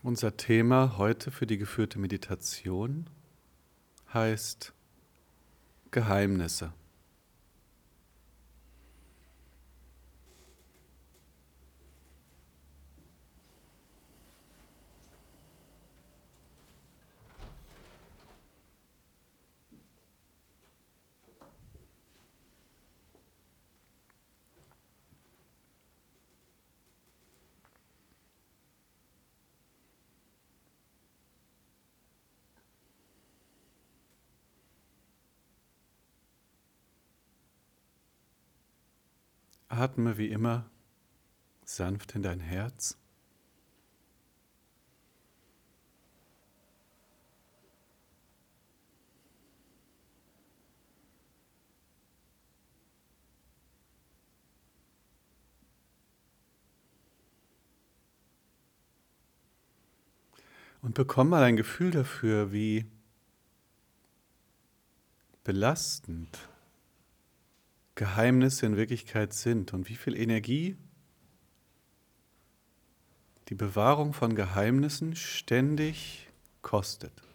Unser Thema heute für die geführte Meditation heißt Geheimnisse. Atme wie immer sanft in dein Herz. Und bekomm mal ein Gefühl dafür, wie belastend Geheimnisse in Wirklichkeit sind und wie viel Energie die Bewahrung von Geheimnissen ständig kostet.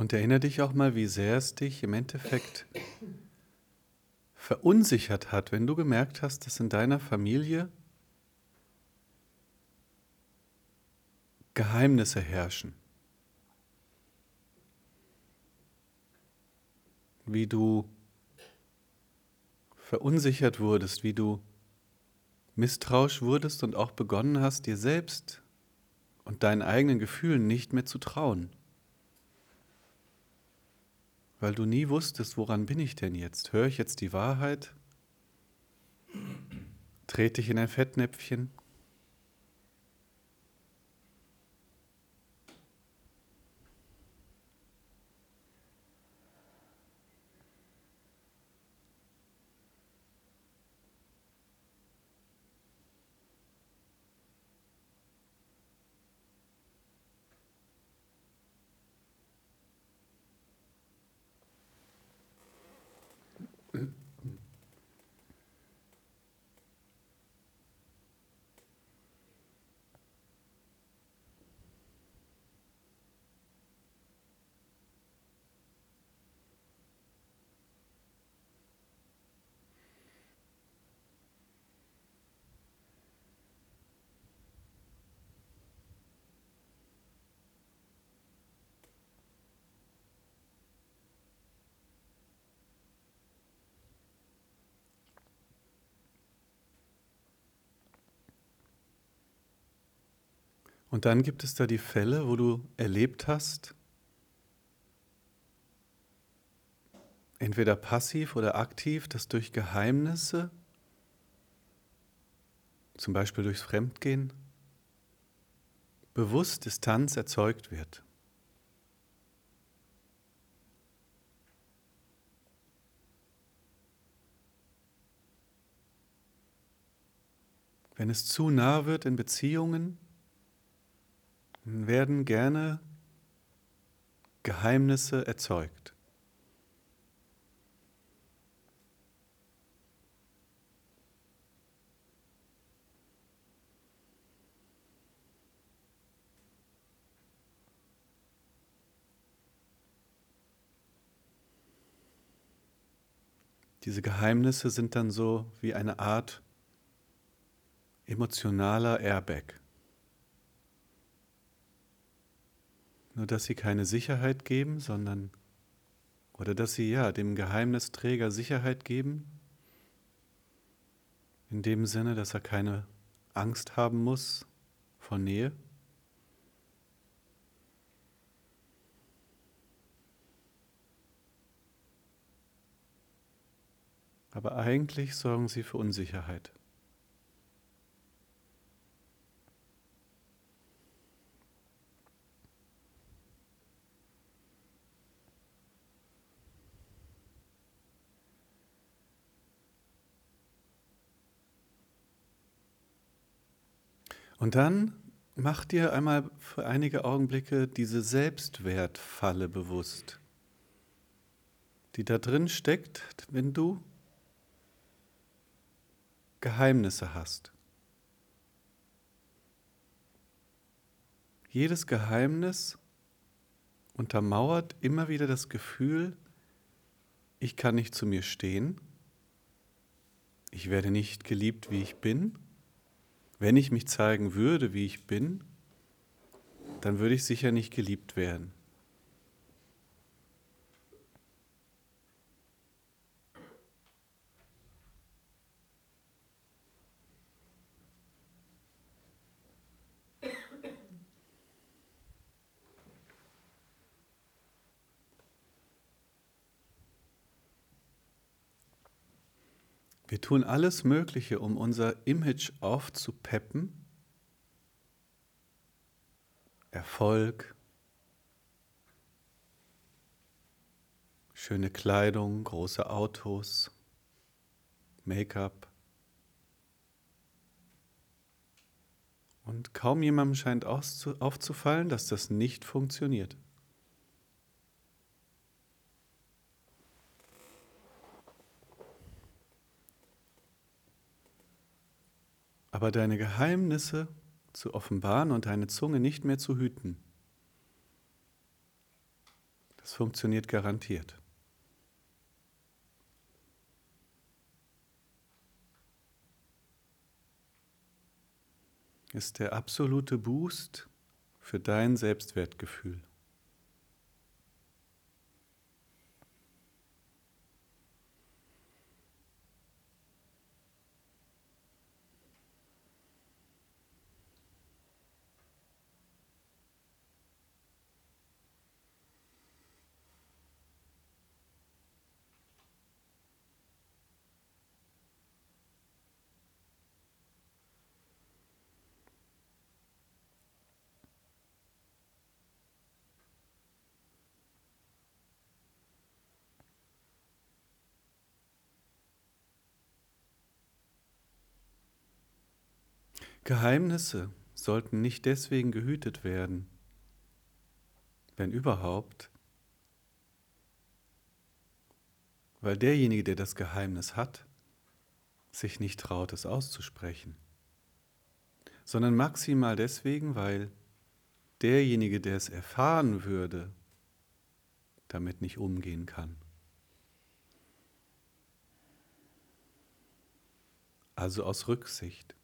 Und erinnere dich auch mal, wie sehr es dich im Endeffekt verunsichert hat, wenn du gemerkt hast, dass in deiner Familie Geheimnisse herrschen. Wie du verunsichert wurdest, wie du misstrauisch wurdest und auch begonnen hast, dir selbst und deinen eigenen Gefühlen nicht mehr zu trauen weil du nie wusstest, woran bin ich denn jetzt? Höre ich jetzt die Wahrheit? Trete ich in ein Fettnäpfchen? Und dann gibt es da die Fälle, wo du erlebt hast, entweder passiv oder aktiv, dass durch Geheimnisse, zum Beispiel durchs Fremdgehen, bewusst Distanz erzeugt wird. Wenn es zu nah wird in Beziehungen, werden gerne Geheimnisse erzeugt. Diese Geheimnisse sind dann so wie eine Art emotionaler Airbag. Nur dass sie keine Sicherheit geben, sondern oder dass sie ja dem Geheimnisträger Sicherheit geben, in dem Sinne, dass er keine Angst haben muss vor Nähe. Aber eigentlich sorgen sie für Unsicherheit. Und dann mach dir einmal für einige Augenblicke diese Selbstwertfalle bewusst, die da drin steckt, wenn du Geheimnisse hast. Jedes Geheimnis untermauert immer wieder das Gefühl, ich kann nicht zu mir stehen, ich werde nicht geliebt, wie ich bin wenn ich mich zeigen würde, wie ich bin, dann würde ich sicher nicht geliebt werden. Wir tun alles Mögliche, um unser Image aufzupeppen. Erfolg, schöne Kleidung, große Autos, Make-up. Und kaum jemandem scheint aufzufallen, dass das nicht funktioniert. Aber deine Geheimnisse zu offenbaren und deine Zunge nicht mehr zu hüten. Das funktioniert garantiert. Ist der absolute Boost für dein Selbstwertgefühl. Geheimnisse sollten nicht deswegen gehütet werden, wenn überhaupt, weil derjenige, der das Geheimnis hat, sich nicht traut, es auszusprechen, sondern maximal deswegen, weil derjenige, der es erfahren würde, damit nicht umgehen kann. Also aus Rücksicht.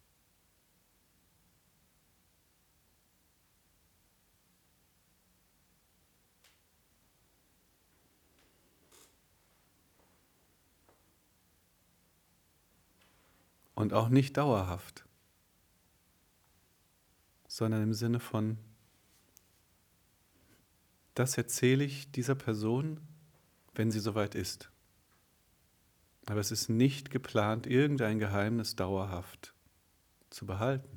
Und auch nicht dauerhaft, sondern im Sinne von, das erzähle ich dieser Person, wenn sie soweit ist. Aber es ist nicht geplant, irgendein Geheimnis dauerhaft zu behalten.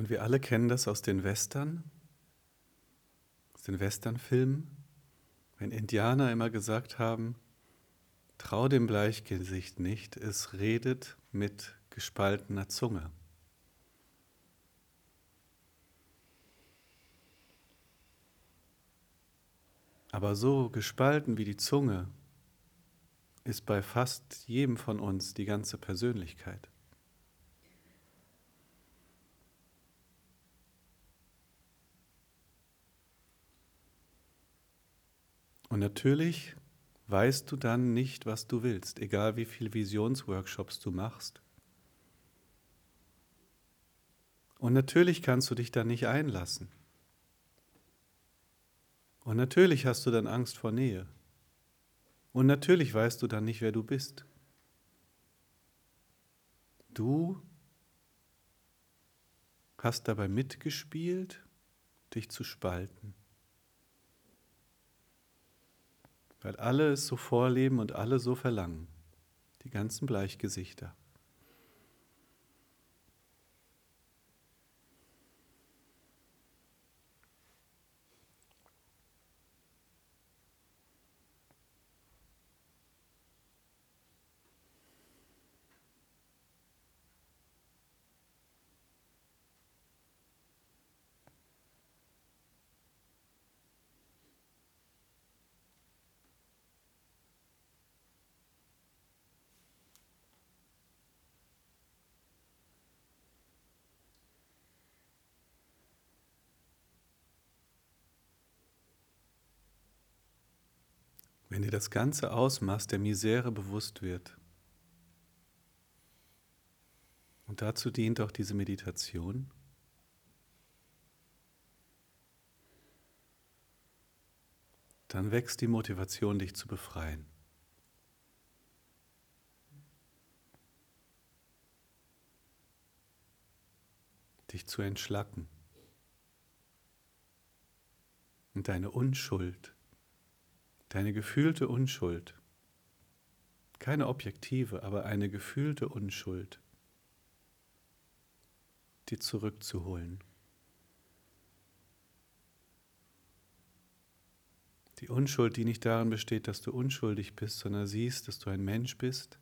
Und wir alle kennen das aus den Western, aus den Westernfilmen, wenn Indianer immer gesagt haben, trau dem Bleichgesicht nicht, es redet mit gespaltener Zunge. Aber so gespalten wie die Zunge ist bei fast jedem von uns die ganze Persönlichkeit. Und natürlich weißt du dann nicht, was du willst, egal wie viele Visionsworkshops du machst. Und natürlich kannst du dich dann nicht einlassen. Und natürlich hast du dann Angst vor Nähe. Und natürlich weißt du dann nicht, wer du bist. Du hast dabei mitgespielt, dich zu spalten. Weil alle es so vorleben und alle so verlangen. Die ganzen Bleichgesichter. Wenn dir das ganze Ausmaß der Misere bewusst wird, und dazu dient auch diese Meditation, dann wächst die Motivation, dich zu befreien. Dich zu entschlacken. Und deine Unschuld deine gefühlte Unschuld, keine objektive, aber eine gefühlte Unschuld, die zurückzuholen. Die Unschuld, die nicht darin besteht, dass du unschuldig bist, sondern siehst, dass du ein Mensch bist,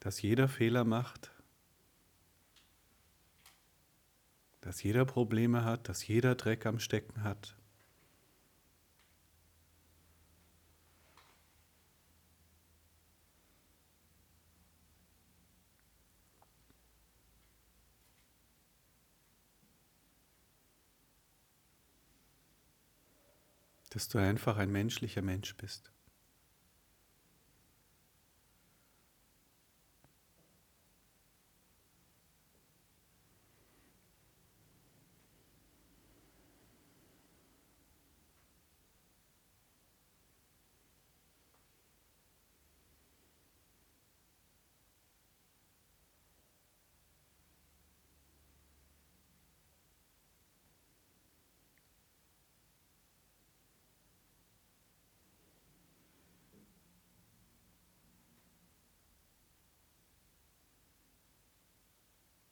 dass jeder Fehler macht, dass jeder Probleme hat, dass jeder Dreck am Stecken hat, dass du einfach ein menschlicher Mensch bist.